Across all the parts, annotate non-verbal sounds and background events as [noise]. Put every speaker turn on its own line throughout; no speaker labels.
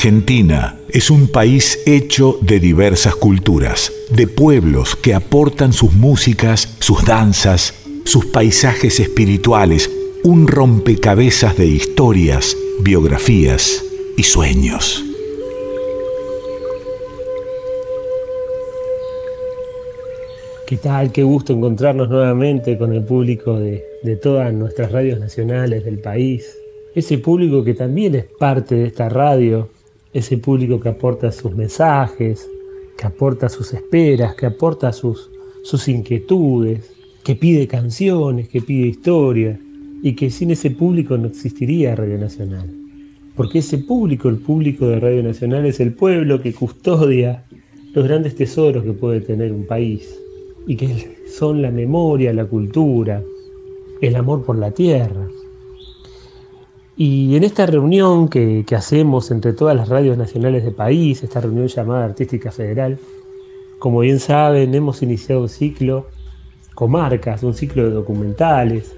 Argentina es un país hecho de diversas culturas, de pueblos que aportan sus músicas, sus danzas, sus paisajes espirituales, un rompecabezas de historias, biografías y sueños.
¿Qué tal? Qué gusto encontrarnos nuevamente con el público de, de todas nuestras radios nacionales del país. Ese público que también es parte de esta radio, ese público que aporta sus mensajes, que aporta sus esperas, que aporta sus, sus inquietudes, que pide canciones, que pide historia, y que sin ese público no existiría Radio Nacional. Porque ese público, el público de Radio Nacional, es el pueblo que custodia los grandes tesoros que puede tener un país, y que son la memoria, la cultura, el amor por la tierra, y en esta reunión que, hacemos entre todas las radios nacionales del país, esta reunión llamada Artística Federal, como bien saben, hemos iniciado un ciclo comarcas, un ciclo de documentales,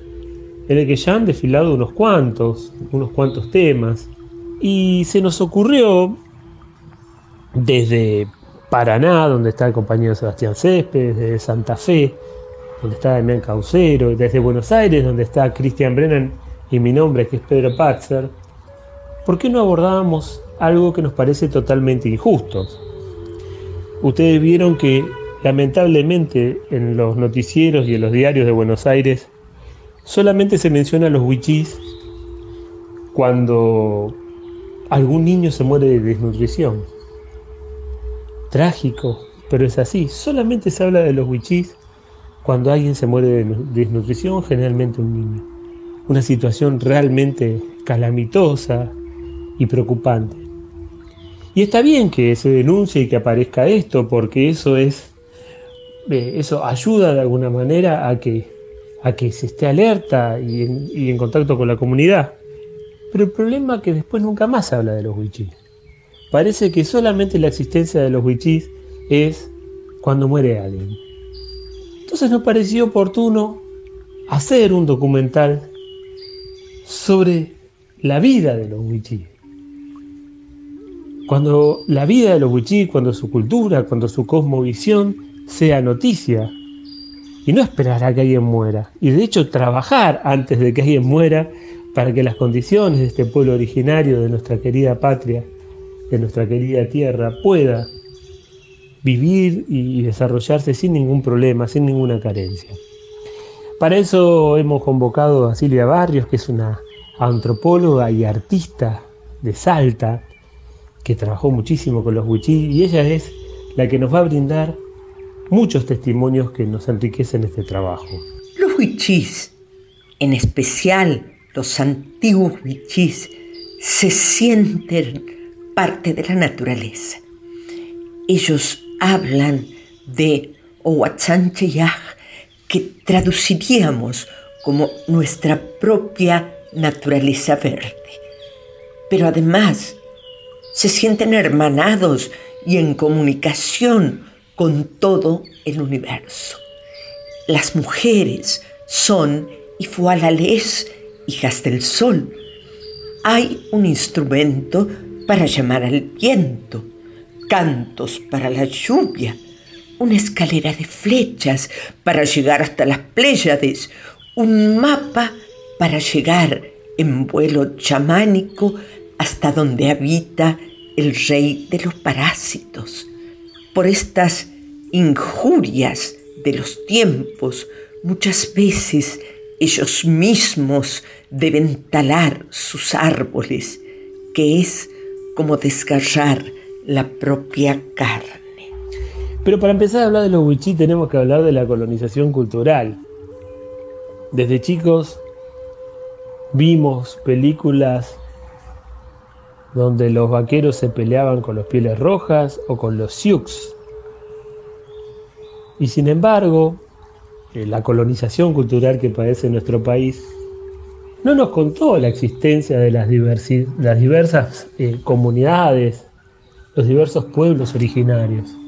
en el que ya han desfilado unos cuantos, unos cuantos temas, y se nos ocurrió desde Paraná, donde está el compañero Sebastián Céspedes, desde Santa Fe, donde está Damián Caucero, desde Buenos Aires, donde está Cristian Brennan y mi nombre que es Pedro Patzer, ¿por qué no abordábamos algo que nos parece totalmente injusto? Ustedes vieron que lamentablemente en los noticieros y en los diarios de Buenos Aires solamente se menciona a los wichís cuando algún niño se muere de desnutrición. Trágico, pero es así. Solamente se habla de los wichís cuando alguien se muere de desnutrición, generalmente un niño una situación realmente calamitosa y preocupante. Y está bien que se denuncie y que aparezca esto, porque eso es, eh, eso ayuda de alguna manera a que, a que se esté alerta y en, contacto con la comunidad. Pero el problema es que después nunca más se habla de los wichís. Parece que solamente la existencia de los wichís es cuando muere alguien. Entonces nos pareció oportuno hacer un documental sobre la vida de los wichí. Cuando la vida de los wichí, cuando su cultura, cuando su cosmovisión sea noticia. Y no esperar a que alguien muera. Y de hecho trabajar antes de que alguien muera para que las condiciones de este pueblo originario, de nuestra querida patria, de nuestra querida tierra, pueda vivir y desarrollarse sin ningún problema, sin ninguna carencia. Para eso hemos convocado a Silvia Barrios, que es una antropóloga y artista de Salta, que trabajó muchísimo con los huichí, y ella es la que nos va a brindar muchos testimonios que nos enriquecen este trabajo.
Los huichís, en especial los antiguos huichís, se sienten parte de la naturaleza. Ellos hablan de Ohuachancheyaj, que traduciríamos como nuestra propia naturaleza verde. Pero además se sienten hermanados y en comunicación con todo el universo. Las mujeres son Ifualales, hijas del sol. Hay un instrumento para llamar al viento, cantos para la lluvia, una escalera de flechas para llegar hasta las Pléyades, un mapa para llegar en vuelo chamánico hasta donde habita el rey de los parásitos. Por estas injurias de los tiempos, muchas veces ellos mismos deben talar sus árboles, que es como desgarrar la propia carne.
Pero para empezar a hablar de los wichí tenemos que hablar de la colonización cultural. Desde chicos vimos películas donde los vaqueros se peleaban con los pieles rojas o con los Sioux. Y sin embargo, eh, la colonización cultural que padece nuestro país no nos contó la existencia de las, diversas eh, comunidades, los diversos pueblos originarios.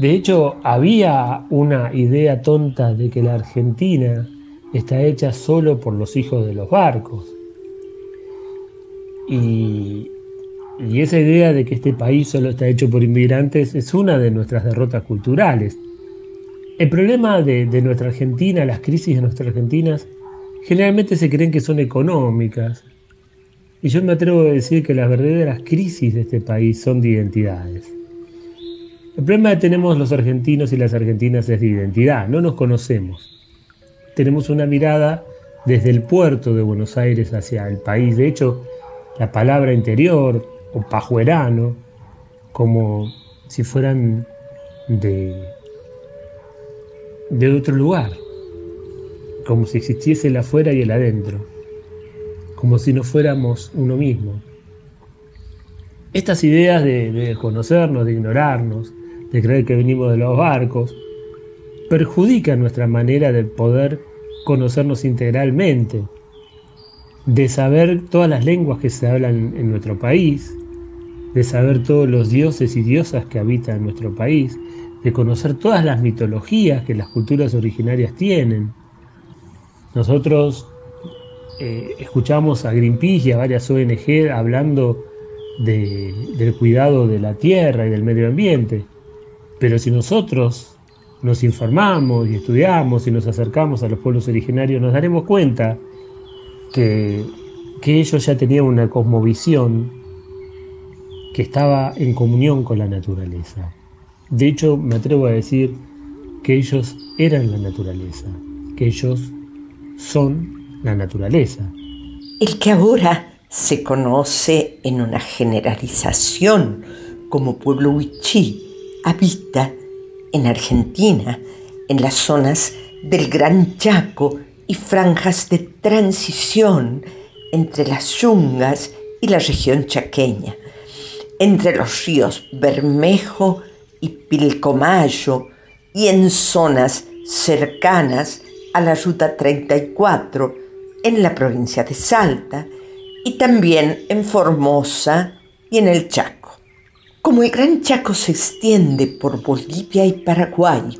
De hecho, había una idea tonta de que la Argentina está hecha solo por los hijos de los barcos. Y, esa idea de que este país solo está hecho por inmigrantes es una de nuestras derrotas culturales. El problema de, nuestra Argentina, las crisis de nuestra Argentina, generalmente se creen que son económicas. Y yo me atrevo a decir que las verdaderas crisis de este país son de identidades. El problema que tenemos los argentinos y las argentinas es de identidad, no nos conocemos. Tenemos una mirada desde el puerto de Buenos Aires hacia el país. De hecho, la palabra interior o pajuerano, como si fueran de, de otro lugar, como si existiese el afuera y el adentro, como si no fuéramos uno mismo. Estas ideas de, de conocernos, de ignorarnos, de creer que venimos de los barcos, perjudica nuestra manera de poder conocernos integralmente, de saber todas las lenguas que se hablan en nuestro país, de saber todos los dioses y diosas que habitan en nuestro país, de conocer todas las mitologías que las culturas originarias tienen. Nosotros eh, escuchamos a Greenpeace y a varias ONG hablando del cuidado de la tierra y del medio ambiente. Pero si nosotros nos informamos y estudiamos y nos acercamos a los pueblos originarios, nos daremos cuenta que, ellos ya tenían una cosmovisión que estaba en comunión con la naturaleza. De hecho, me atrevo a decir que ellos eran la naturaleza, que ellos son la naturaleza.
El que ahora se conoce en una generalización como pueblo huichí habita en Argentina, en las zonas del Gran Chaco y franjas de transición entre las yungas y la región chaqueña, entre los ríos Bermejo y Pilcomayo y en zonas cercanas a la Ruta 34 en la provincia de Salta y también en Formosa y en el Chaco. Como el Gran Chaco se extiende por Bolivia y Paraguay,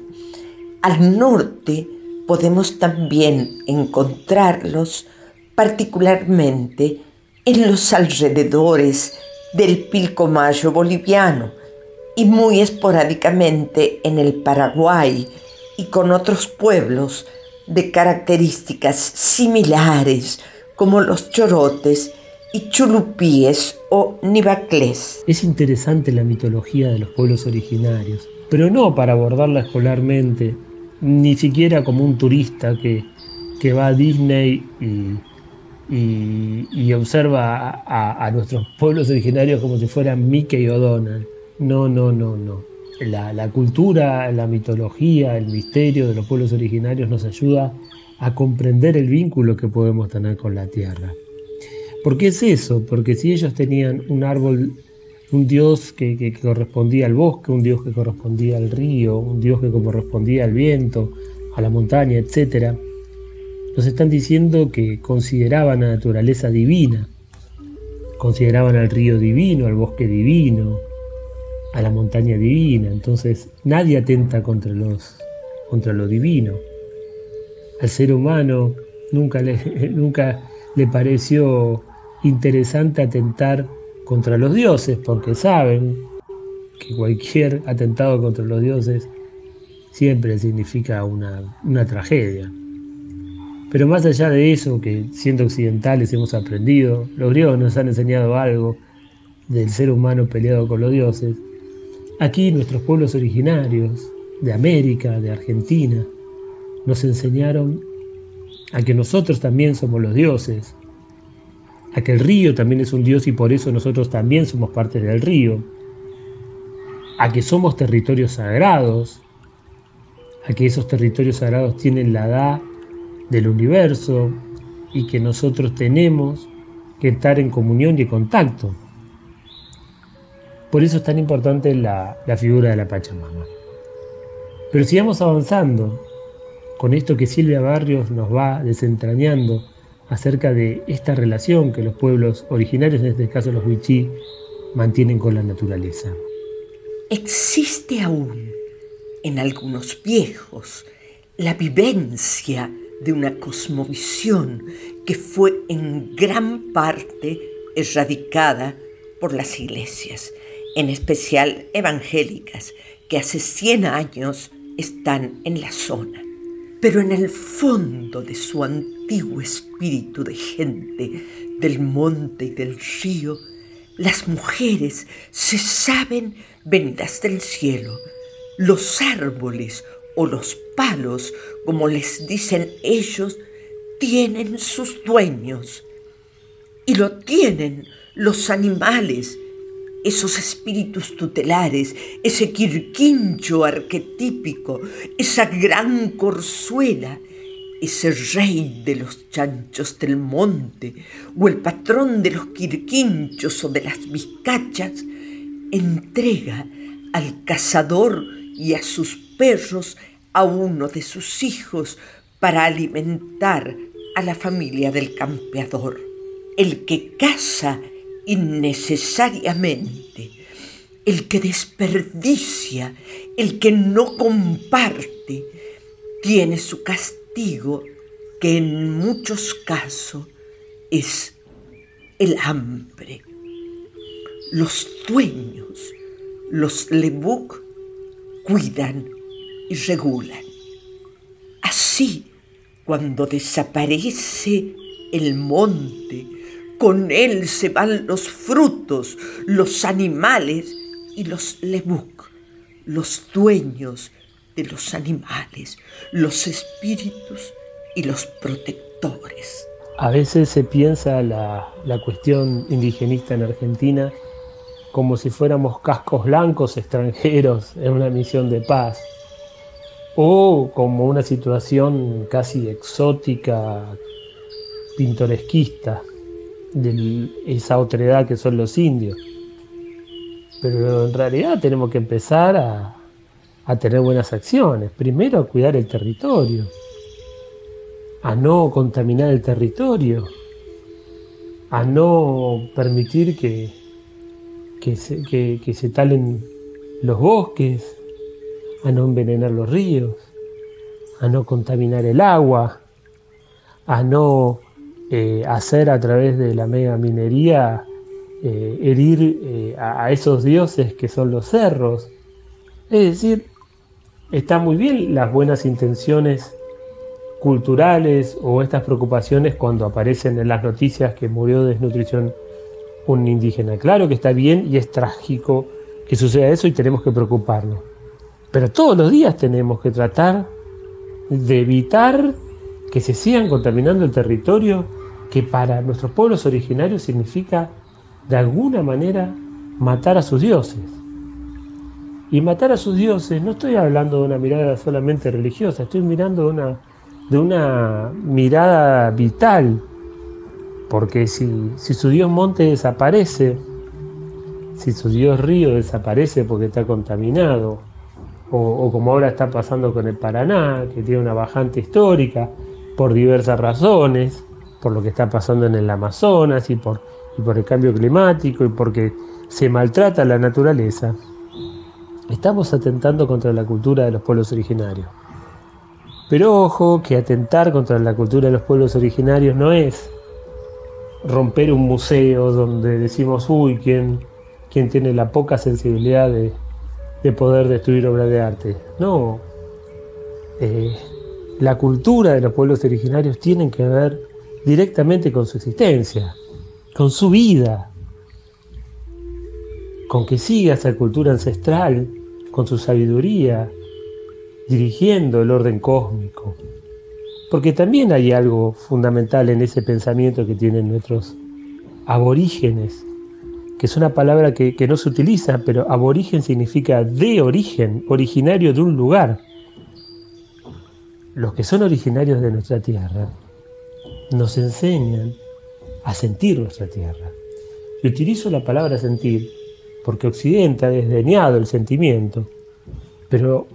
al norte podemos también encontrarlos particularmente en los alrededores del Pilcomayo boliviano y muy esporádicamente en el Paraguay y con otros pueblos de características similares como los chorotes y chulupíes o nivaclés.
Es interesante la mitología de los pueblos originarios, pero no para abordarla escolarmente, ni siquiera como un turista que, que va a Disney y, y, observa a, a, nuestros pueblos originarios como si fueran Mickey o Donald. No, no, no, no. La, la cultura, la mitología, el misterio de los pueblos originarios nos ayuda a comprender el vínculo que podemos tener con la tierra. ¿Por qué es eso? Porque si ellos tenían un árbol, un dios que, correspondía al bosque, un dios que correspondía al río, un dios que correspondía al viento, a la montaña, etc., nos están diciendo que consideraban la naturaleza divina, consideraban al río divino, al bosque divino, a la montaña divina. Entonces nadie atenta contra, los, contra lo divino. Al ser humano nunca [laughs] nunca le pareció interesante atentar contra los dioses, porque saben que cualquier atentado contra los dioses siempre significa una, una tragedia. Pero más allá de eso, que siendo occidentales hemos aprendido, los griegos nos han enseñado algo del ser humano peleado con los dioses, aquí nuestros pueblos originarios, de América, de Argentina, nos enseñaron a que nosotros también somos los dioses, a que el río también es un Dios y por eso nosotros también somos parte del río, a que somos territorios sagrados, a que esos territorios sagrados tienen la edad del universo y que nosotros tenemos que estar en comunión y en contacto. Por eso es tan importante la, la figura de la Pachamama. Pero sigamos avanzando con esto que Silvia Barrios nos va desentrañando acerca de esta relación que los pueblos originarios, en este caso los Huichí, mantienen con la naturaleza.
Existe aún en algunos viejos la vivencia de una cosmovisión que fue en gran parte erradicada por las iglesias, en especial evangélicas, que hace 100 años están en la zona. Pero en el fondo de su antiguo espíritu de gente del monte y del río, las mujeres se saben venidas del cielo. Los árboles o los palos, como les dicen ellos, tienen sus dueños. Y lo tienen los animales, esos espíritus tutelares, ese quirquincho arquetípico, esa gran corzuela, ese rey de los chanchos del monte o el patrón de los quirquinchos o de las vizcachas, entrega al cazador y a sus perros a uno de sus hijos para alimentar a la familia del campeador. El que caza innecesariamente, el que desperdicia, el que no comparte, tiene su castigo que en muchos casos es el hambre. Los dueños, los lebuk, cuidan y regulan. Así, cuando desaparece el monte, con él se van los frutos, los animales y los lebuk, los dueños de los animales, los espíritus y los protectores.
A veces se piensa la, la cuestión indigenista en Argentina como si fuéramos cascos blancos extranjeros en una misión de paz, o como una situación casi exótica, pintoresquista de esa otredad que son los indios. Pero en realidad tenemos que empezar a, a tener buenas acciones. Primero a cuidar el territorio, a no contaminar el territorio, a no permitir que, que, se, que se talen los bosques, a no envenenar los ríos, a no contaminar el agua, a no eh, hacer a través de la mega minería eh, herir eh, a, a, esos dioses que son los cerros. Es decir, están muy bien las buenas intenciones culturales o estas preocupaciones cuando aparecen en las noticias que murió de desnutrición un indígena. Claro que está bien y es trágico que suceda eso y tenemos que preocuparnos. Pero todos los días tenemos que tratar de evitar que se sigan contaminando el territorio que para nuestros pueblos originarios significa de alguna manera matar a sus dioses. Y matar a sus dioses, no estoy hablando de una mirada solamente religiosa, estoy mirando de una, de una mirada vital. Porque si, si su dios monte desaparece, si su dios río desaparece porque está contaminado, o, o, como ahora está pasando con el Paraná, que tiene una bajante histórica por diversas razones, por lo que está pasando en el Amazonas y por, y por el cambio climático y porque se maltrata la naturaleza, estamos atentando contra la cultura de los pueblos originarios. Pero ojo que atentar contra la cultura de los pueblos originarios no es romper un museo donde decimos, uy, ¿quién, quién tiene la poca sensibilidad de, de poder destruir obras de arte? No. Eh, la cultura de los pueblos originarios tiene que ver directamente con su existencia, con su vida, con que siga esa cultura ancestral, con su sabiduría, dirigiendo el orden cósmico. Porque también hay algo fundamental en ese pensamiento que tienen nuestros aborígenes, que es una palabra que, no se utiliza, pero aborigen significa de origen, originario de un lugar. los que son originarios de nuestra tierra nos enseñan a sentir nuestra tierra. Y utilizo la palabra sentir porque Occidente ha desdeñado el sentimiento, pero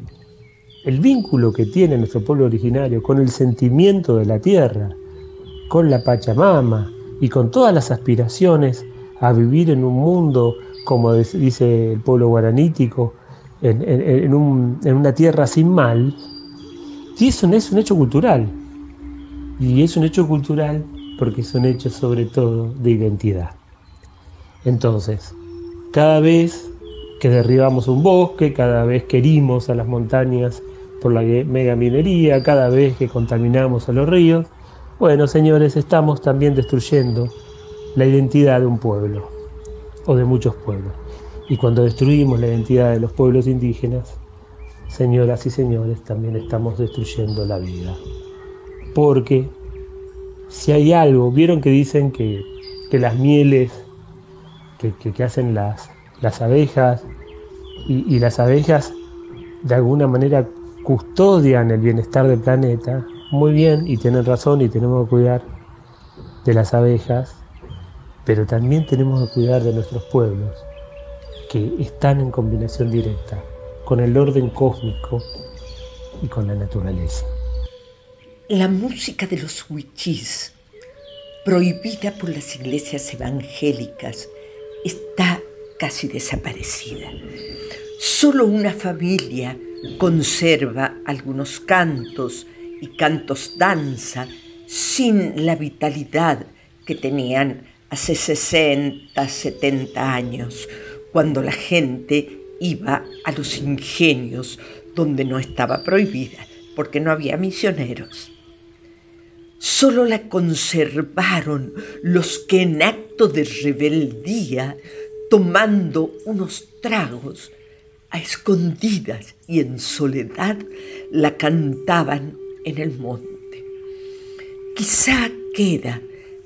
el vínculo que tiene nuestro pueblo originario con el sentimiento de la tierra, con la Pachamama y con todas las aspiraciones a vivir en un mundo, como dice el pueblo guaranítico, en, una tierra sin mal, y eso es un hecho cultural. Y es un hecho cultural porque es un hecho sobre todo de identidad. Entonces, cada vez que derribamos un bosque, cada vez que herimos a las montañas por la mega minería, cada vez que contaminamos a los ríos, bueno, señores, estamos también destruyendo la identidad de un pueblo o de muchos pueblos. Y cuando destruimos la identidad de los pueblos indígenas, señoras y señores, también estamos destruyendo la vida. Porque si hay algo, vieron que dicen que, las mieles que, hacen las, las abejas y, las abejas de alguna manera custodian el bienestar del planeta, muy bien, y tienen razón y tenemos que cuidar de las abejas, pero también tenemos que cuidar de nuestros pueblos, que están en combinación directa con el orden cósmico y con la naturaleza.
La música de los huichís, prohibida por las iglesias evangélicas, está casi desaparecida. Solo una familia conserva algunos cantos y cantos danza sin la vitalidad que tenían hace 60, 70 años, cuando la gente iba a los ingenios donde no estaba prohibida, porque no había misioneros. Solo la conservaron los que en acto de rebeldía, tomando unos tragos, a escondidas y en soledad, la cantaban en el monte. Quizá queda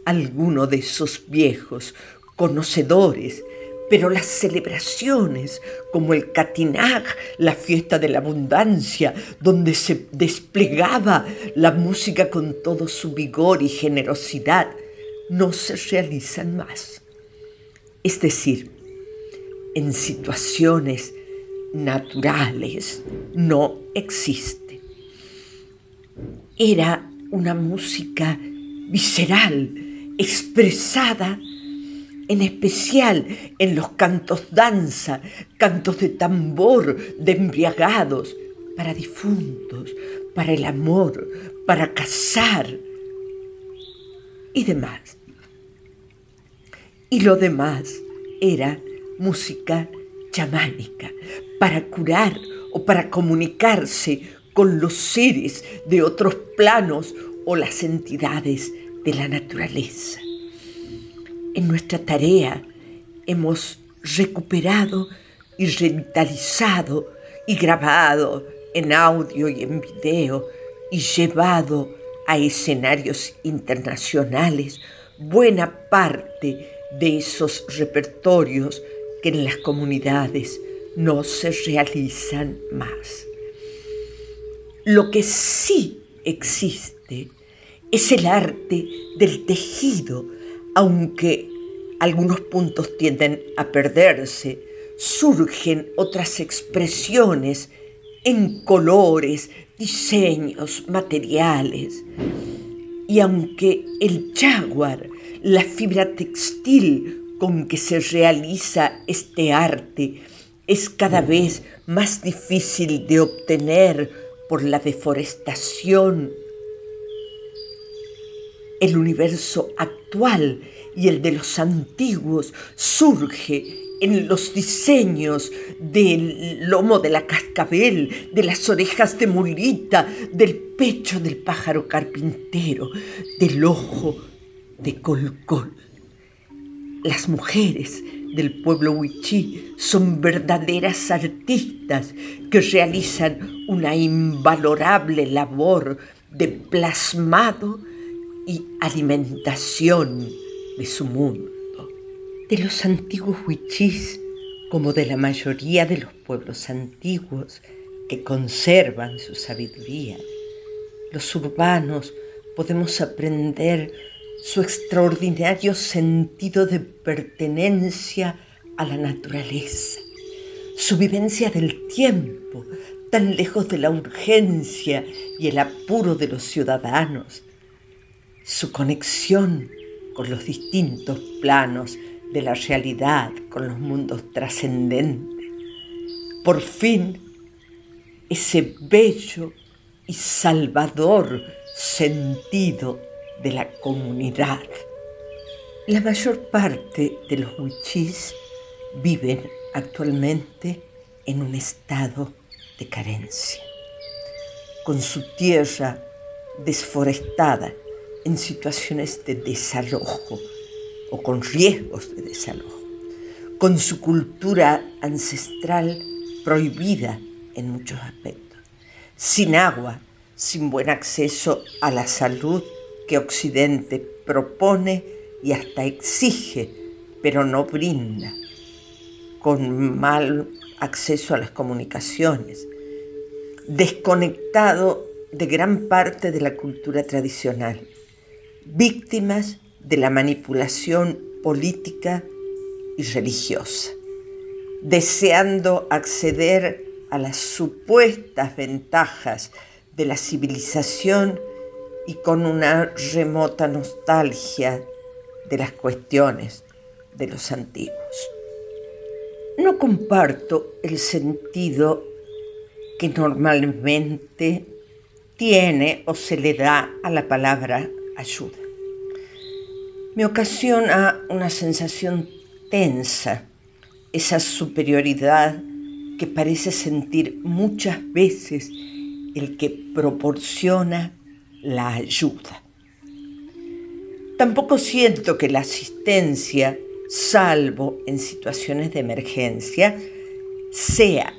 alguno de esos viejos conocedores pero las celebraciones como el Catinag, la fiesta de la abundancia, donde se desplegaba la música con todo su vigor y generosidad, no se realizan más. Es decir, en situaciones naturales no existe. Era una música visceral, expresada en especial en los cantos danza, cantos de tambor, de embriagados, para difuntos, para el amor, para casar y demás. Y lo demás era música chamánica, para curar o para comunicarse con los seres de otros planos o las entidades de la naturaleza en nuestra tarea hemos recuperado y revitalizado y grabado en audio y en video y llevado a escenarios internacionales buena parte de esos repertorios que en las comunidades no se realizan más. Lo que sí existe es el arte del tejido aunque algunos puntos tienden a perderse, surgen otras expresiones en colores, diseños, materiales. Y aunque el jaguar, la fibra textil con que se realiza este arte, es cada vez más difícil de obtener por la deforestación el universo actual y el de los antiguos surge en los diseños del lomo de la cascabel, de las orejas de mulita, del pecho del pájaro carpintero, del ojo de colcol. Las mujeres del pueblo huichí son verdaderas artistas que realizan una invalorable labor de plasmado y alimentación de su mundo. De los antiguos huichís, como de la mayoría de los pueblos antiguos que conservan su sabiduría, los urbanos, podemos aprender su extraordinario sentido de pertenencia a la naturaleza, su vivencia del tiempo, tan lejos de la urgencia y el apuro de los ciudadanos, su conexión con los distintos planos de la realidad, con los mundos trascendentes. Por fin, ese bello y salvador sentido de la comunidad. La mayor parte de los huichís viven actualmente en un estado de carencia, con su tierra desforestada en situaciones de desalojo o con riesgos de desalojo, con su cultura ancestral prohibida en muchos aspectos, sin agua, sin buen acceso a la salud que Occidente propone y hasta exige, pero no brinda, con mal acceso a las comunicaciones, desconectado de gran parte de la cultura tradicional, víctimas de la manipulación política y religiosa, deseando acceder a las supuestas ventajas de la civilización y con una remota nostalgia de las cuestiones de los antiguos. No comparto el sentido que normalmente tiene o se le da a la palabra ayuda. Me ocasiona una sensación tensa, esa superioridad que parece sentir muchas veces el que proporciona la ayuda. Tampoco siento que la asistencia salvo en situaciones de emergencia, sea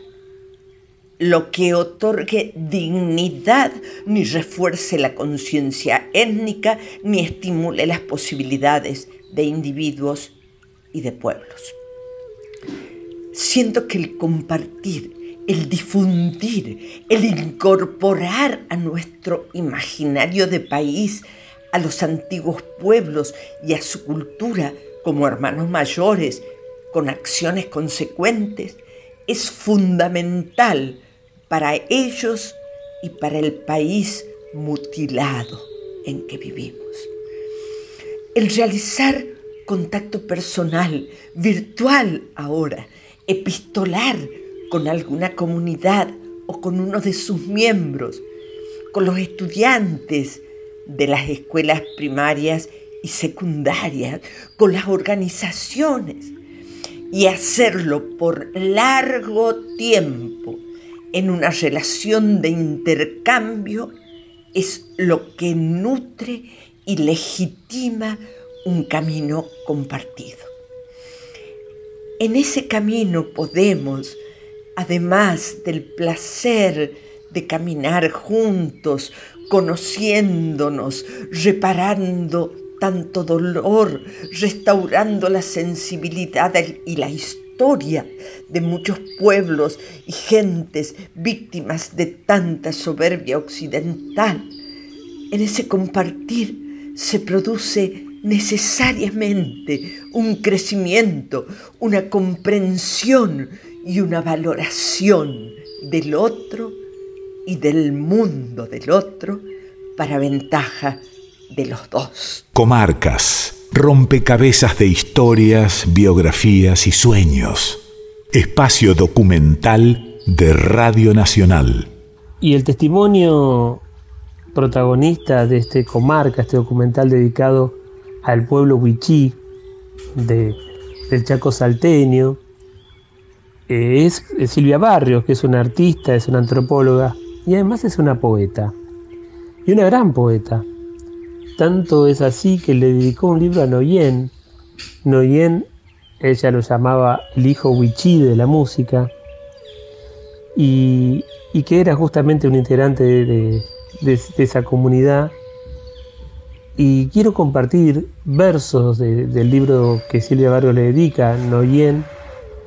lo que otorgue dignidad, ni refuerce la conciencia étnica, ni estimule las posibilidades de individuos y de pueblos. Siento que el compartir, el difundir, el incorporar a nuestro imaginario de país, a los antiguos pueblos y a su cultura, como hermanos mayores, con acciones consecuentes, es fundamental para ellos y para el país mutilado en que vivimos. El realizar contacto personal, virtual ahora, epistolar con alguna comunidad o con uno de sus miembros, con los estudiantes de las escuelas primarias y secundaria con las organizaciones y hacerlo por largo tiempo en una relación de intercambio es lo que nutre y legitima un camino compartido. En ese camino podemos, además del placer de caminar juntos, conociéndonos, reparando tanto dolor, restaurando la sensibilidad y la historia de muchos pueblos y gentes víctimas de tanta soberbia occidental. En ese compartir se produce necesariamente un crecimiento, una comprensión y una valoración del otro y del mundo del otro para ventaja de los dos.
Comarcas, rompecabezas de historias, biografías y sueños. Espacio documental de Radio Nacional.
Y el testimonio protagonista de este Comarca, este documental dedicado al pueblo huichí de, del Chaco salteño, eh, es Silvia Barrios, que es una artista, es una antropóloga y además es una poeta. Y una gran poeta. Tanto es así que le dedicó un libro a Noyen. Noyen, ella lo llamaba el hijo Wichi de la música, y, que era justamente un integrante de, esa comunidad. Y quiero compartir versos del libro que Silvia Barrio le dedica, Noyen,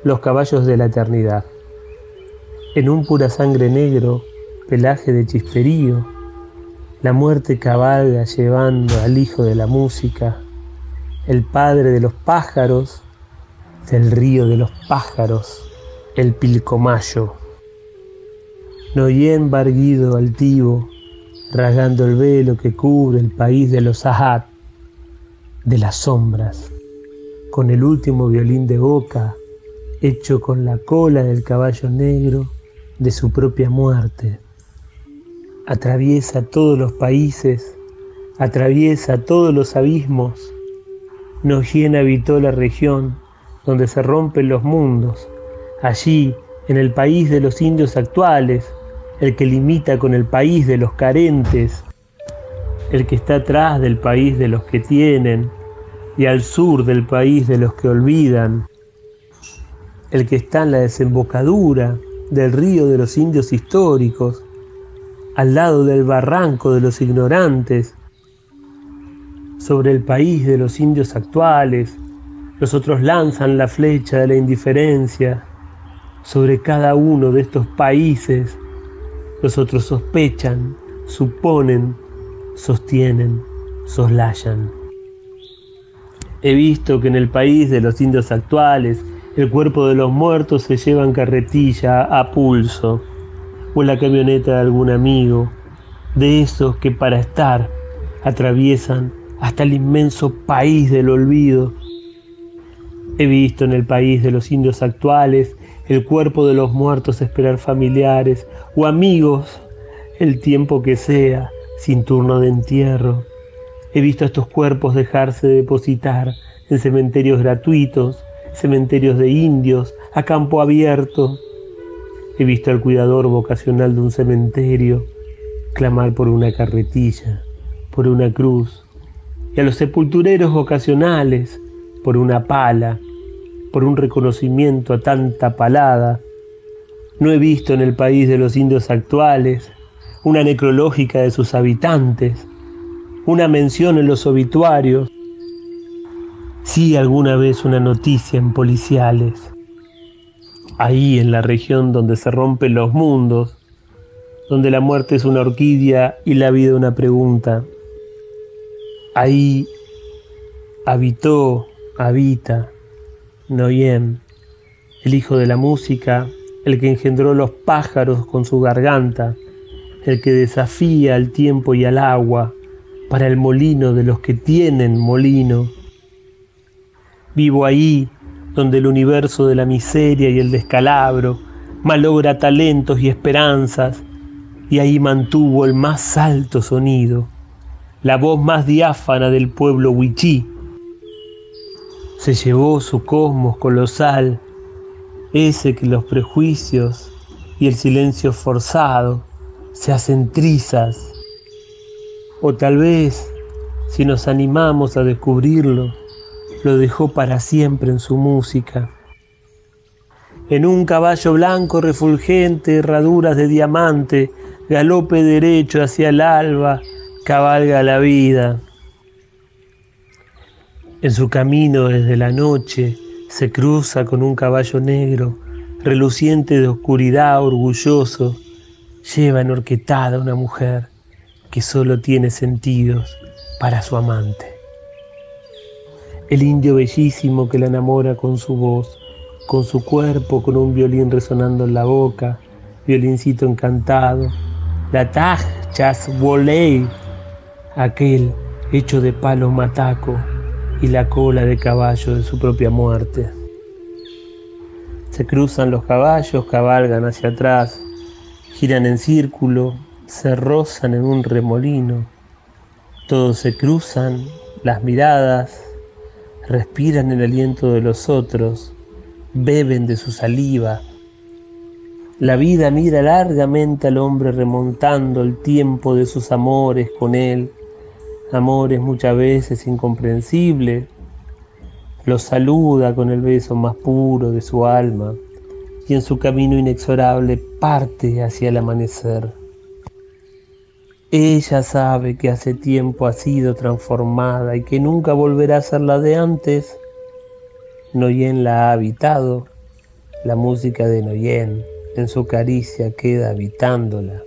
Los caballos de la eternidad. En un pura sangre negro, pelaje de chisperío, La muerte cabalga llevando al hijo de la música, el padre de los pájaros, del río de los pájaros, el pilcomayo. Noyen barguido altivo, rasgando el velo que cubre el país de los Ahat, de las sombras, con el último violín de boca, hecho con la cola del caballo negro de su propia muerte atraviesa todos los países, atraviesa todos los abismos. Noyen habitó la región donde se rompen los mundos, allí, en el país de los indios actuales, el que limita con el país de los carentes, el que está atrás del país de los que tienen y al sur del país de los que olvidan, el que está en la desembocadura del río de los indios históricos, al lado del barranco de los ignorantes, sobre el país de los indios actuales, los otros lanzan la flecha de la indiferencia, sobre cada uno de estos países, los otros sospechan, suponen, sostienen, soslayan. He visto que en el país de los indios actuales el cuerpo de los muertos se lleva en carretilla a pulso o la camioneta de algún amigo, de esos que para estar atraviesan hasta el inmenso país del olvido. He visto en el país de los indios actuales el cuerpo de los muertos esperar familiares o amigos el tiempo que sea, sin turno de entierro. He visto estos cuerpos dejarse depositar en cementerios gratuitos, cementerios de indios, a campo abierto, He visto al cuidador vocacional de un cementerio clamar por una carretilla, por una cruz, y a los sepultureros vocacionales por una pala, por un reconocimiento a tanta palada. No he visto en el país de los indios actuales una necrológica de sus habitantes, una mención en los obituarios, sí alguna vez una noticia en policiales ahí en la región donde se rompen los mundos, donde la muerte es una orquídea y la vida una pregunta. Ahí habitó, habita Noyem, el hijo de la música, el que engendró los pájaros con su garganta, el que desafía al tiempo y al agua para el molino de los que tienen molino. Vivo ahí donde el universo de la miseria y el descalabro malogra talentos y esperanzas, y ahí mantuvo el más alto sonido, la voz más diáfana del pueblo huichí. Se llevó su cosmos colosal, ese que los prejuicios y el silencio forzado se hacen trizas. O tal vez, si nos animamos a descubrirlo, lo dejó para siempre en su música. En un caballo blanco refulgente, herraduras de diamante, galope derecho hacia el alba, cabalga la vida. En su camino desde la noche se cruza con un caballo negro, reluciente de oscuridad, orgulloso, lleva enorquetada una mujer que solo tiene sentidos para su amante el indio bellísimo que la enamora con su voz, con su cuerpo, con un violín resonando en la boca, violincito encantado, la taj chas wolei, aquel hecho de palo mataco y la cola de caballo de su propia muerte. Se cruzan los caballos, cabalgan hacia atrás, giran en círculo, se rozan en un remolino, todos se cruzan, las miradas, respiran el aliento de los otros, beben de su saliva. La vida mira largamente al hombre remontando el tiempo de sus amores con él, amores muchas veces incomprensibles. Los saluda con el beso más puro de su alma y en su camino inexorable parte hacia el amanecer. Ella sabe que hace tiempo ha sido transformada y que nunca volverá a ser la de antes. Noyen la ha habitado, la música de Noyen en su caricia queda habitándola.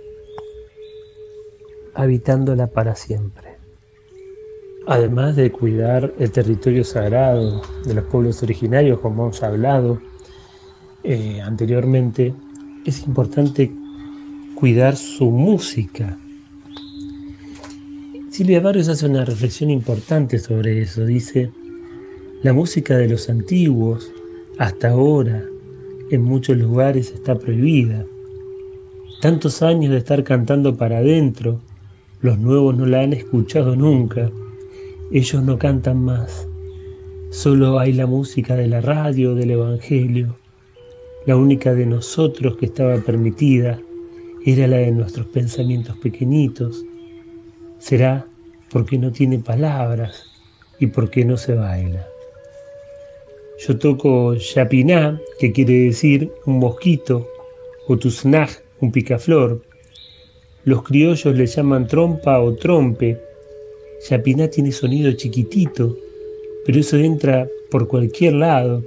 habitándola para siempre. Además de cuidar el territorio sagrado de los pueblos originarios, como hemos hablado eh, anteriormente, es importante cuidar su música. Silvia Barrios hace una reflexión importante sobre eso. Dice, la música de los antiguos, hasta ahora, en muchos lugares está prohibida. Tantos años de estar cantando para adentro, los nuevos no la han escuchado nunca. Ellos no cantan más. Solo hay la música de la radio, del Evangelio. La única de nosotros que estaba permitida era la de nuestros pensamientos pequeñitos. Será porque no tiene palabras y porque no se baila. Yo toco yapiná, que quiere decir un mosquito, o tuznaj, un picaflor. Los criollos le llaman trompa o trompe. Yapiná tiene sonido chiquitito, pero eso entra por cualquier lado.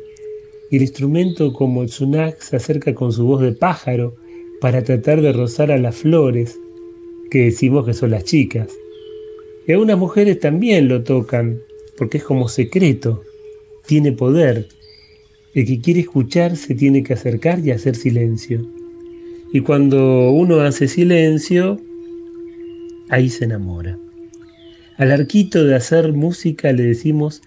Y el instrumento como el sunak se acerca con su voz de pájaro para tratar de rozar a las flores, que decimos que son las chicas. Y algunas mujeres también lo tocan, porque es como secreto tiene poder. El que quiere escuchar se tiene que acercar y hacer silencio. Y cuando uno hace silencio, ahí se enamora. Al arquito de hacer música le decimos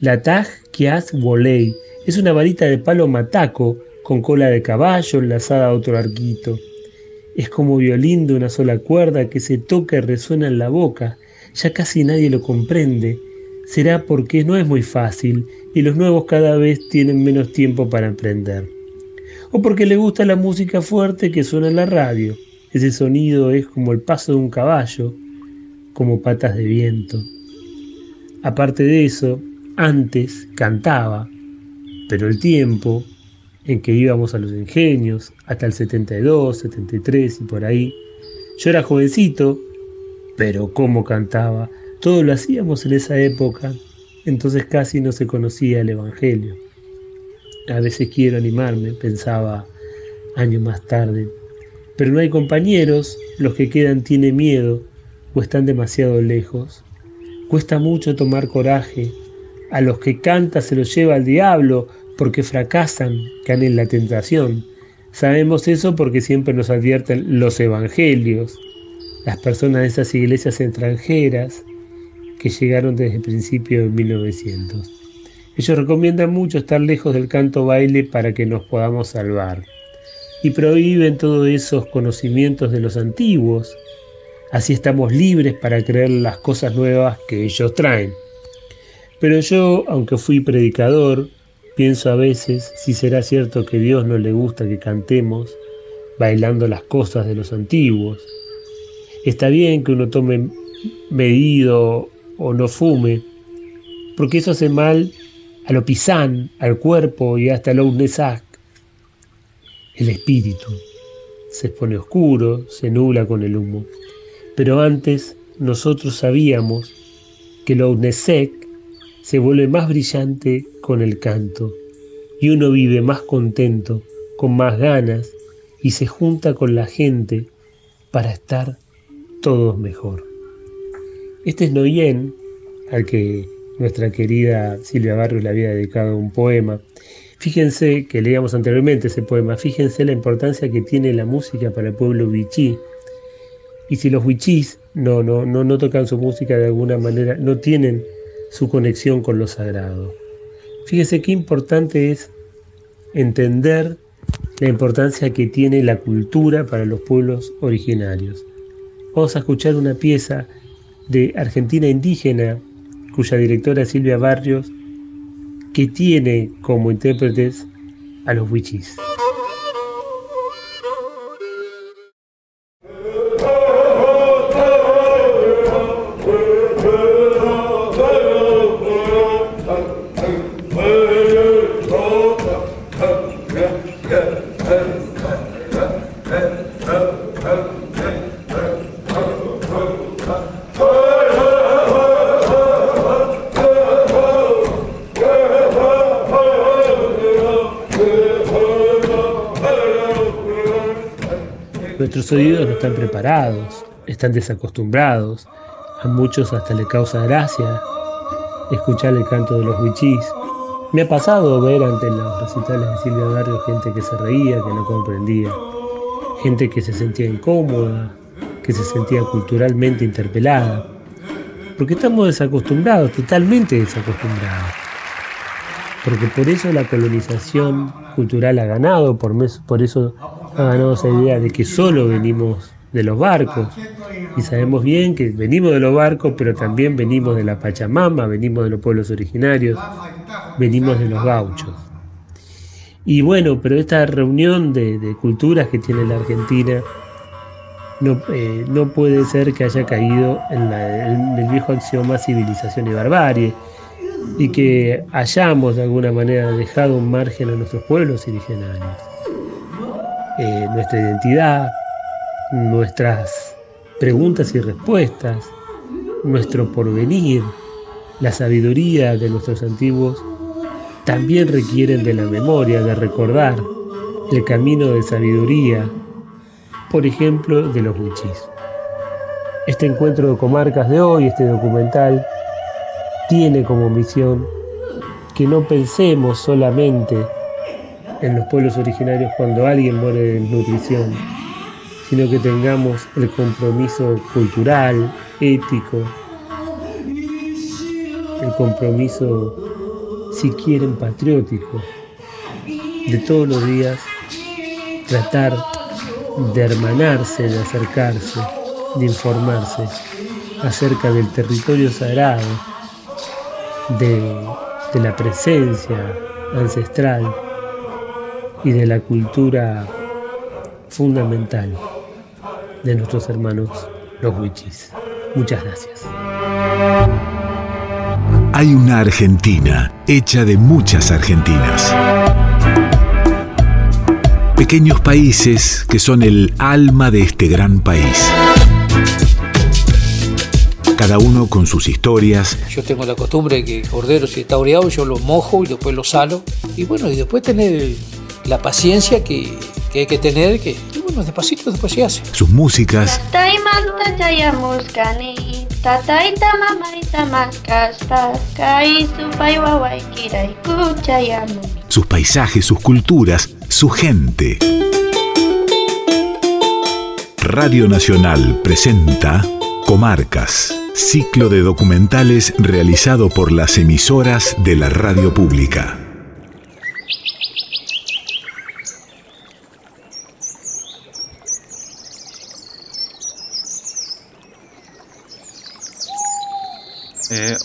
la taj kias volei. Es una varita de palo mataco con cola de caballo enlazada a otro arquito. Es como violín de una sola cuerda que se toca y resuena en la boca. Ya casi nadie lo comprende será porque no es muy fácil y los nuevos cada vez tienen menos tiempo para emprender. O porque le gusta la música fuerte que suena en la radio. Ese sonido es como el paso de un caballo, como patas de viento. Aparte de eso, antes cantaba, pero el tiempo en que íbamos a los ingenios, hasta el 72, 73 y por ahí, yo era jovencito, pero cómo cantaba, todo lo hacíamos en esa época, entonces casi no se conocía el Evangelio. A veces quiero animarme, pensaba años más tarde, pero no hay compañeros, los que quedan tienen miedo o están demasiado lejos. Cuesta mucho tomar coraje, a los que canta se los lleva al diablo porque fracasan, caen en la tentación. Sabemos eso porque siempre nos advierten los evangelios. Las personas de esas iglesias extranjeras que llegaron desde el principio de 1900. Ellos recomiendan mucho estar lejos del canto baile para que nos podamos salvar y prohíben todos esos conocimientos de los antiguos. Así estamos libres para creer las cosas nuevas que ellos traen. Pero yo, aunque fui predicador, pienso a veces si será cierto que Dios no le gusta que cantemos bailando las cosas de los antiguos. Está bien que uno tome medido o no fume, porque eso hace mal a lo pisán, al cuerpo y hasta lo unesac. El espíritu se pone oscuro, se nubla con el humo. Pero antes nosotros sabíamos que lo unesec se vuelve más brillante con el canto y uno vive más contento, con más ganas y se junta con la gente para estar todos mejor. Este es Noyen, al que nuestra querida Silvia Barrios le había dedicado un poema. Fíjense que leíamos anteriormente ese poema, fíjense la importancia que tiene la música para el pueblo wichí. Y si los wichís no, no, no, no tocan su música de alguna manera, no tienen su conexión con lo sagrado. Fíjense qué importante es entender la importancia que tiene la cultura para los pueblos originarios. Vamos a escuchar una pieza de Argentina Indígena, cuya directora Silvia Barrios, que tiene como intérpretes a los wichis. Están preparados están desacostumbrados, a muchos hasta le causa gracia escuchar el canto de los huichís. Me ha pasado ver ante los recitales de Silvia Barrio gente que se reía, que no comprendía, gente que se sentía incómoda, que se sentía culturalmente interpelada, porque estamos desacostumbrados, totalmente desacostumbrados. Porque por eso la colonización cultural ha ganado, por, por eso ganado esa idea de que solo venimos de los barcos. Y sabemos bien que venimos de los barcos, pero también venimos de la Pachamama, venimos de los pueblos originarios, venimos de los gauchos. Y bueno, pero esta reunión de, culturas que tiene la Argentina no, eh, no, puede ser que haya caído en, el viejo axioma civilización y barbarie y que hayamos de alguna manera dejado un margen a nuestros pueblos originarios. Eh, nuestra identidad, nuestras preguntas y respuestas, nuestro porvenir, la sabiduría de nuestros antiguos, también requieren de la memoria, de recordar el camino de sabiduría, por ejemplo, de los huichis. Este encuentro de comarcas de hoy, este documental, tiene como misión que no pensemos solamente en los pueblos originarios cuando alguien muere de desnutrición, sino que tengamos el compromiso cultural, ético, el compromiso, si quieren, patriótico, de todos los días tratar de hermanarse, de acercarse, de informarse acerca del territorio sagrado, de, de la presencia ancestral y de la cultura fundamental de nuestros hermanos los Wichis. Muchas gracias.
Hay una Argentina hecha de muchas Argentinas. Pequeños países que son el alma de este gran país. Cada uno con sus historias.
Yo tengo la costumbre de que el cordero si está oreado yo lo mojo y después lo salo. Y bueno, y después tener la paciencia que, que hay que tener, que bueno, despacito después se hace.
Sus músicas. Sus paisajes, sus culturas, su gente. Radio Nacional presenta Comarcas, ciclo de documentales realizado por las emisoras de la radio pública.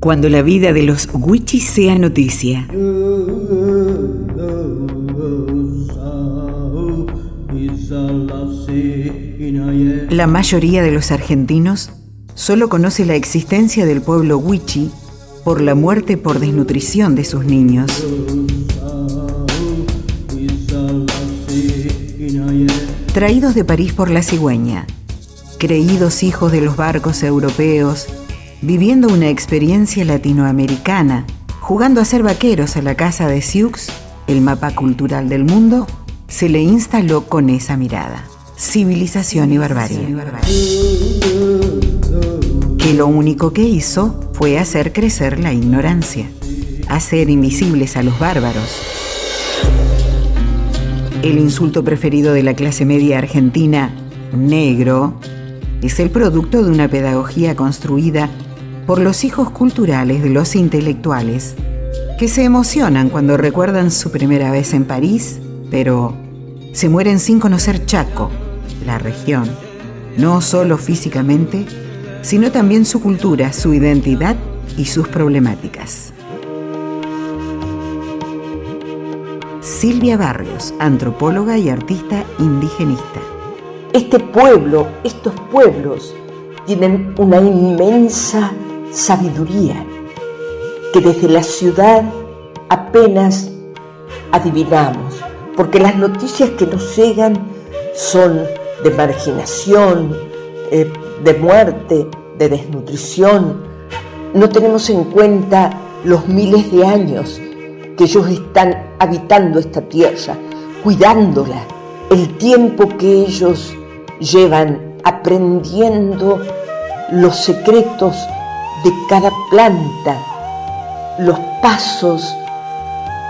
Cuando la vida de los Wichis sea noticia. La mayoría de los argentinos solo conoce la existencia del pueblo Wichi por la muerte por desnutrición de sus niños. Traídos de París por la cigüeña, creídos hijos de los barcos europeos, viviendo una experiencia latinoamericana, jugando a ser vaqueros a la casa de Sioux, el mapa cultural del mundo, se le instaló con esa mirada. Civilización y barbarie que lo único que hizo fue hacer crecer la ignorancia, hacer invisibles a los bárbaros. El insulto preferido de la clase media argentina, negro, es el producto de una pedagogía construida por los hijos culturales de los intelectuales, que se emocionan cuando recuerdan su primera vez en París, pero se mueren sin conocer Chaco, la región, no solo físicamente, sino también su cultura, su identidad y sus problemáticas. Silvia Barrios, antropóloga y artista indigenista.
Este pueblo, estos pueblos, tienen una inmensa sabiduría que desde la ciudad apenas adivinamos, porque las noticias que nos llegan son de marginación, eh, de muerte, de desnutrición. No tenemos en cuenta los miles de años que ellos están habitando esta tierra, cuidándola, el tiempo que ellos llevan aprendiendo los secretos de cada planta, los pasos,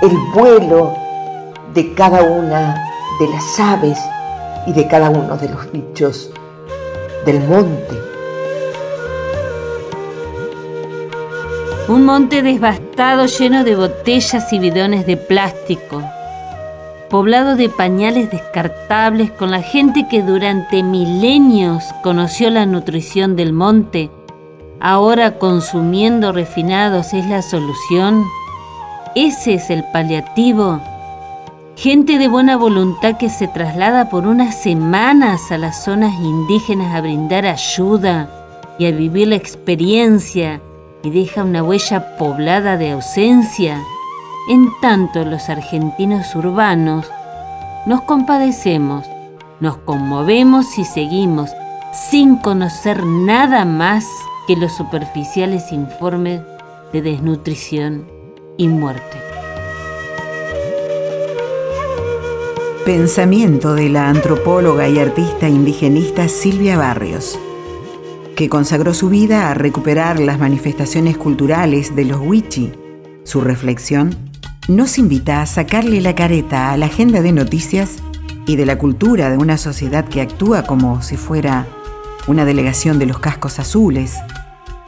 el vuelo de cada una de las aves y de cada uno de los bichos del monte.
Un monte devastado lleno de botellas y bidones de plástico, poblado de pañales descartables con la gente que durante milenios conoció la nutrición del monte, ahora consumiendo refinados es la solución. Ese es el paliativo Gente de buena voluntad que se traslada por unas semanas a las zonas indígenas a brindar ayuda y a vivir la experiencia y deja una huella poblada de ausencia. En tanto los argentinos urbanos nos compadecemos, nos conmovemos y seguimos sin conocer nada más que los superficiales informes de desnutrición y muerte.
Pensamiento de la antropóloga y artista indigenista Silvia Barrios, que consagró su vida a recuperar las manifestaciones culturales de los Wichi. Su reflexión nos invita a sacarle la careta a la agenda de noticias y de la cultura de una sociedad que actúa como si fuera una delegación de los cascos azules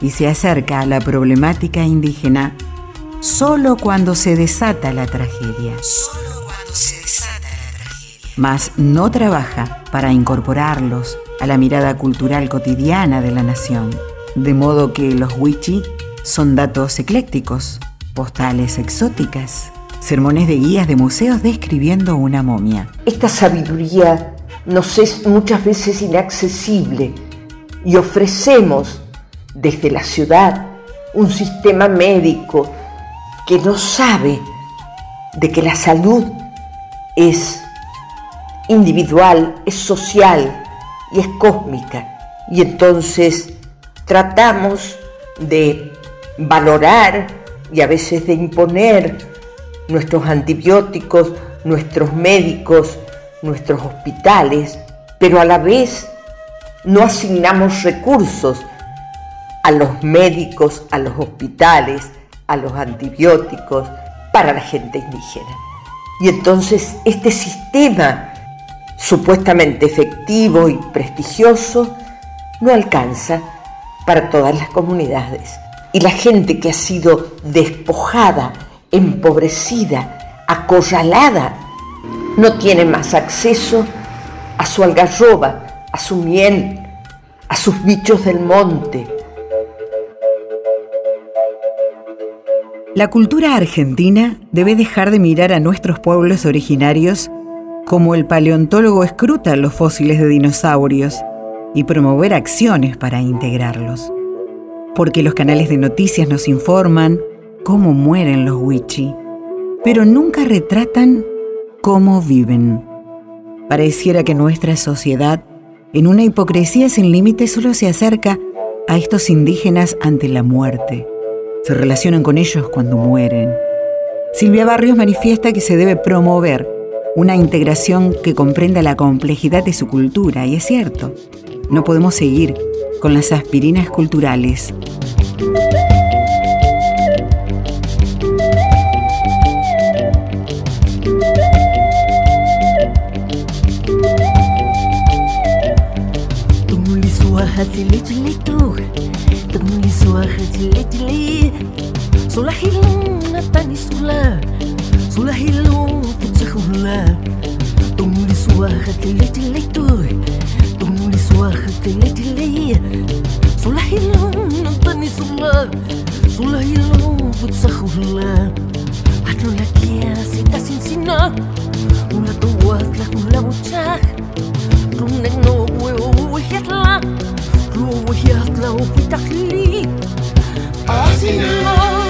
y se acerca a la problemática indígena solo cuando se desata la tragedia mas no trabaja para incorporarlos a la mirada cultural cotidiana de la nación. De modo que los wichi son datos eclécticos, postales exóticas, sermones de guías de museos describiendo una momia.
Esta sabiduría nos es muchas veces inaccesible y ofrecemos desde la ciudad un sistema médico que no sabe de que la salud es individual, es social y es cósmica. Y entonces tratamos de valorar y a veces de imponer nuestros antibióticos, nuestros médicos, nuestros hospitales, pero a la vez no asignamos recursos a los médicos, a los hospitales, a los antibióticos para la gente indígena. Y entonces este sistema supuestamente efectivo y prestigioso, no alcanza para todas las comunidades. Y la gente que ha sido despojada, empobrecida, acorralada, no tiene más acceso a su algarroba, a su miel, a sus bichos del monte.
La cultura argentina debe dejar de mirar a nuestros pueblos originarios como el paleontólogo escruta los fósiles de dinosaurios y promover acciones para integrarlos. Porque los canales de noticias nos informan cómo mueren los wichi, pero nunca retratan cómo viven. Pareciera que nuestra sociedad, en una hipocresía sin límite, solo se acerca a estos indígenas ante la muerte. Se relacionan con ellos cuando mueren. Silvia Barrios manifiesta que se debe promover una integración que comprenda la complejidad de su cultura, y es cierto, no podemos seguir con las aspirinas culturales.
Tombe les soirs télé télé tout Tombe les soirs télé télé صلح لهم نضني صلح صلح لهم وتسخو الله عطلو لك يا سيدا سنسينا ولا طوات لك ولا وتشاخ قلنا نو وهو يطلع هو يطلع وفي تخلي عاصي الله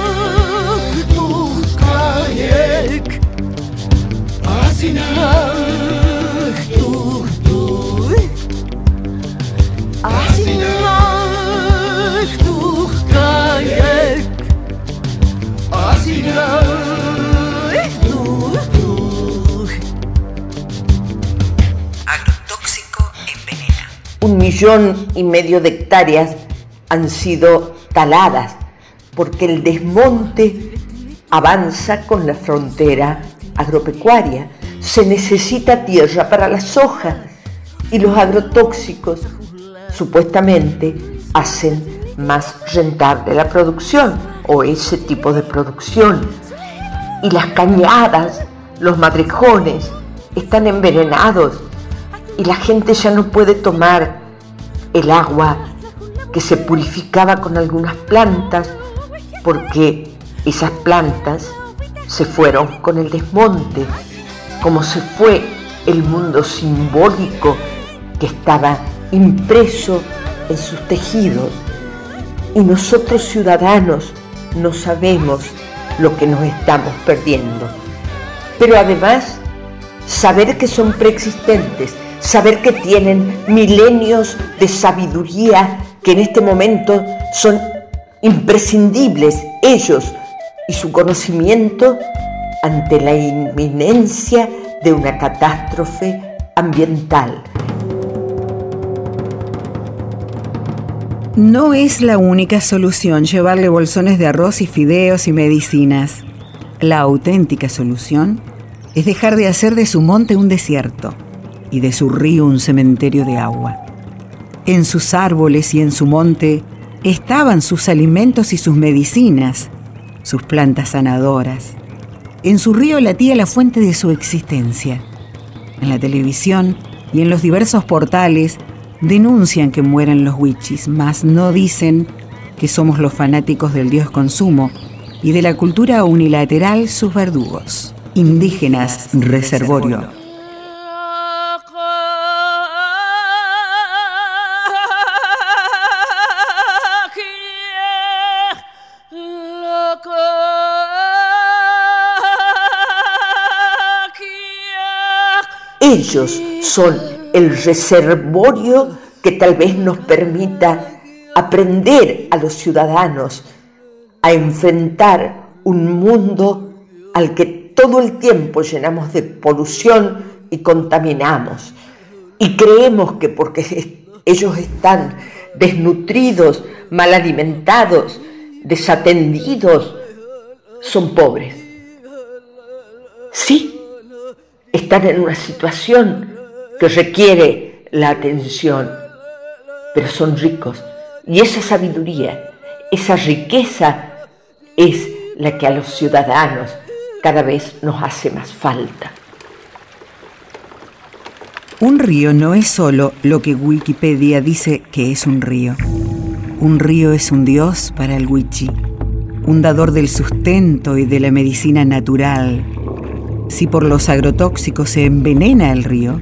Agrotóxico envenena. Un millón y medio de hectáreas han sido taladas porque el desmonte avanza con la frontera agropecuaria. Se necesita tierra para la soja y los agrotóxicos supuestamente hacen más rentable la producción o ese tipo de producción. Y las cañadas, los madrejones, están envenenados y la gente ya no puede tomar el agua que se purificaba con algunas plantas porque esas plantas se fueron con el desmonte, como se fue el mundo simbólico que estaba impreso en sus tejidos. Y nosotros ciudadanos no sabemos lo que nos estamos perdiendo. Pero además, saber que son preexistentes, saber que tienen milenios de sabiduría que en este momento son imprescindibles ellos y su conocimiento ante la inminencia de una catástrofe ambiental.
No es la única solución llevarle bolsones de arroz y fideos y medicinas. La auténtica solución es dejar de hacer de su monte un desierto y de su río un cementerio de agua. En sus árboles y en su monte estaban sus alimentos y sus medicinas, sus plantas sanadoras. En su río latía la fuente de su existencia. En la televisión y en los diversos portales denuncian que mueren los huichis, mas no dicen que somos los fanáticos del dios consumo y de la cultura unilateral sus verdugos. Indígenas Reservorio.
Ellos son el reservorio que tal vez nos permita aprender a los ciudadanos a enfrentar un mundo al que todo el tiempo llenamos de polución y contaminamos. Y creemos que porque ellos están desnutridos, mal alimentados, desatendidos, son pobres. Sí, están en una situación que requiere la atención, pero son ricos. Y esa sabiduría, esa riqueza es la que a los ciudadanos cada vez nos hace más falta.
Un río no es solo lo que Wikipedia dice que es un río. Un río es un dios para el Wichi, un dador del sustento y de la medicina natural. Si por los agrotóxicos se envenena el río,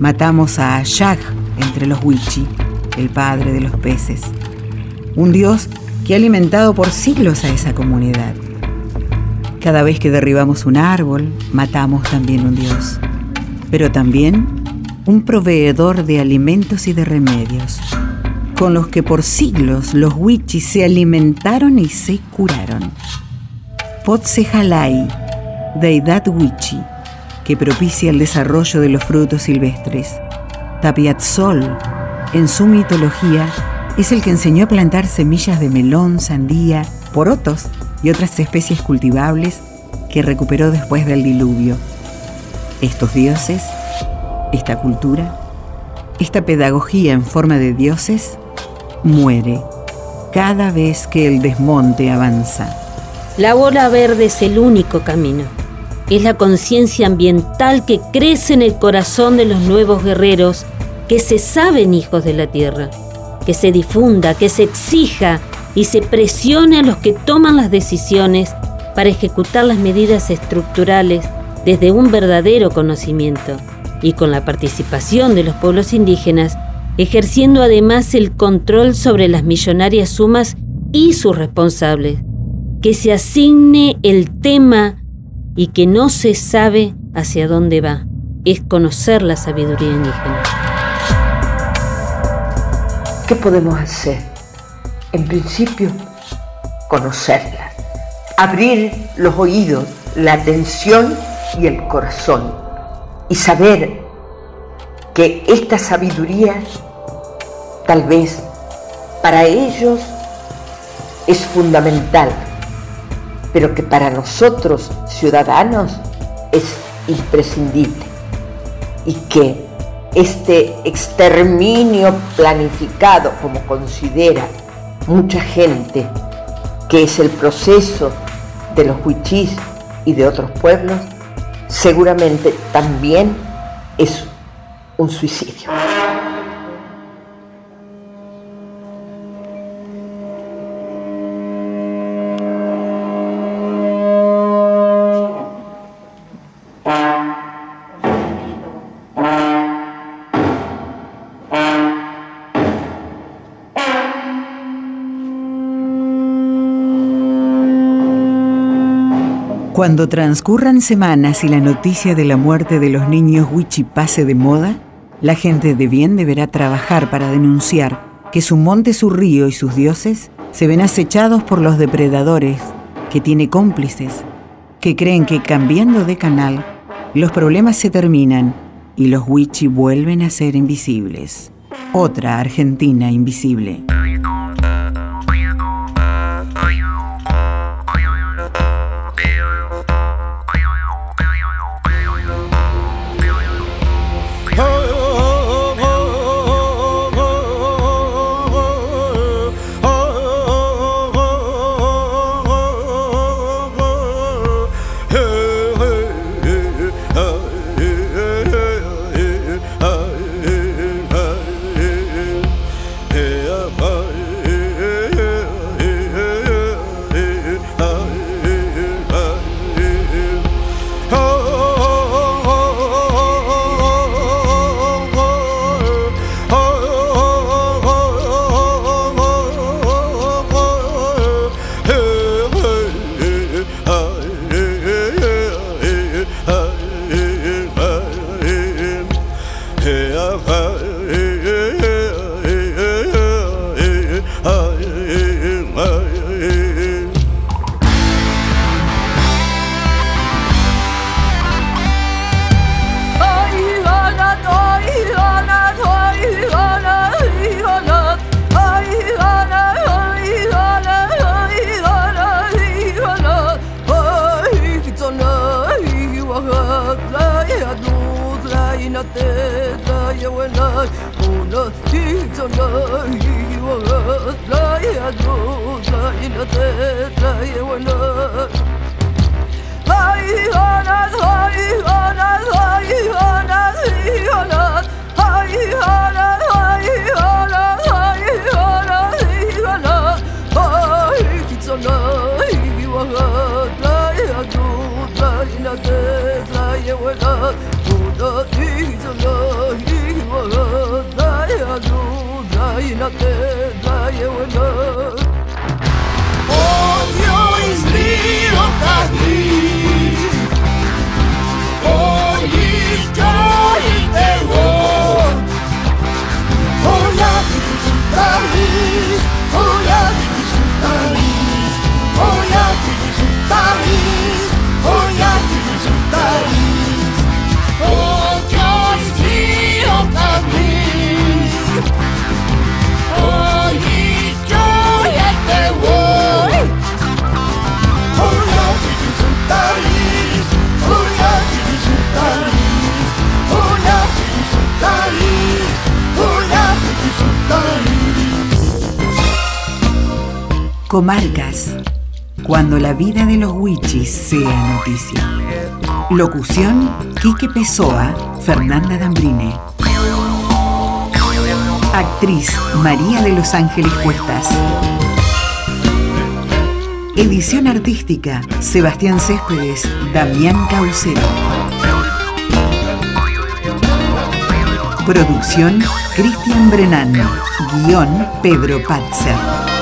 matamos a Ashag entre los Wichi, el padre de los peces. Un dios que ha alimentado por siglos a esa comunidad. Cada vez que derribamos un árbol, matamos también un dios, pero también un proveedor de alimentos y de remedios, con los que por siglos los wichis se alimentaron y se curaron. Potsejalai, deidad wichi, que propicia el desarrollo de los frutos silvestres. Tapiatzol, en su mitología, es el que enseñó a plantar semillas de melón, sandía, porotos y otras especies cultivables que recuperó después del diluvio. Estos dioses, esta cultura, esta pedagogía en forma de dioses, muere cada vez que el desmonte avanza.
La bola verde es el único camino. Es la conciencia ambiental que crece en el corazón de los nuevos guerreros que se saben hijos de la tierra, que se difunda, que se exija y se presione a los que toman las decisiones para ejecutar las medidas estructurales desde un verdadero conocimiento y con la participación de los pueblos indígenas, ejerciendo además el control sobre las millonarias sumas y sus responsables, que se asigne el tema y que no se sabe hacia dónde va, es conocer la sabiduría indígena.
¿Qué podemos hacer? En principio, conocerla, abrir los oídos, la atención y el corazón y saber que esta sabiduría tal vez para ellos es fundamental, pero que para nosotros ciudadanos es imprescindible y que este exterminio planificado, como considera mucha gente, que es el proceso de los huichís y de otros pueblos, seguramente también es un suicidio.
Cuando transcurran semanas y la noticia de la muerte de los niños Wichi pase de moda, la gente de bien deberá trabajar para denunciar que su monte, su río y sus dioses se ven acechados por los depredadores, que tiene cómplices, que creen que cambiando de canal, los problemas se terminan y los Wichi vuelven a ser invisibles. Otra Argentina invisible. Tina te va Comarcas. Cuando la vida de los Wichis sea noticia. Locución: Quique Pessoa, Fernanda Dambrine. Actriz María de los Ángeles Cuestas. Edición artística Sebastián Céspedes, Damián Caucero. Producción Cristian Brenán. Guión Pedro Patzer.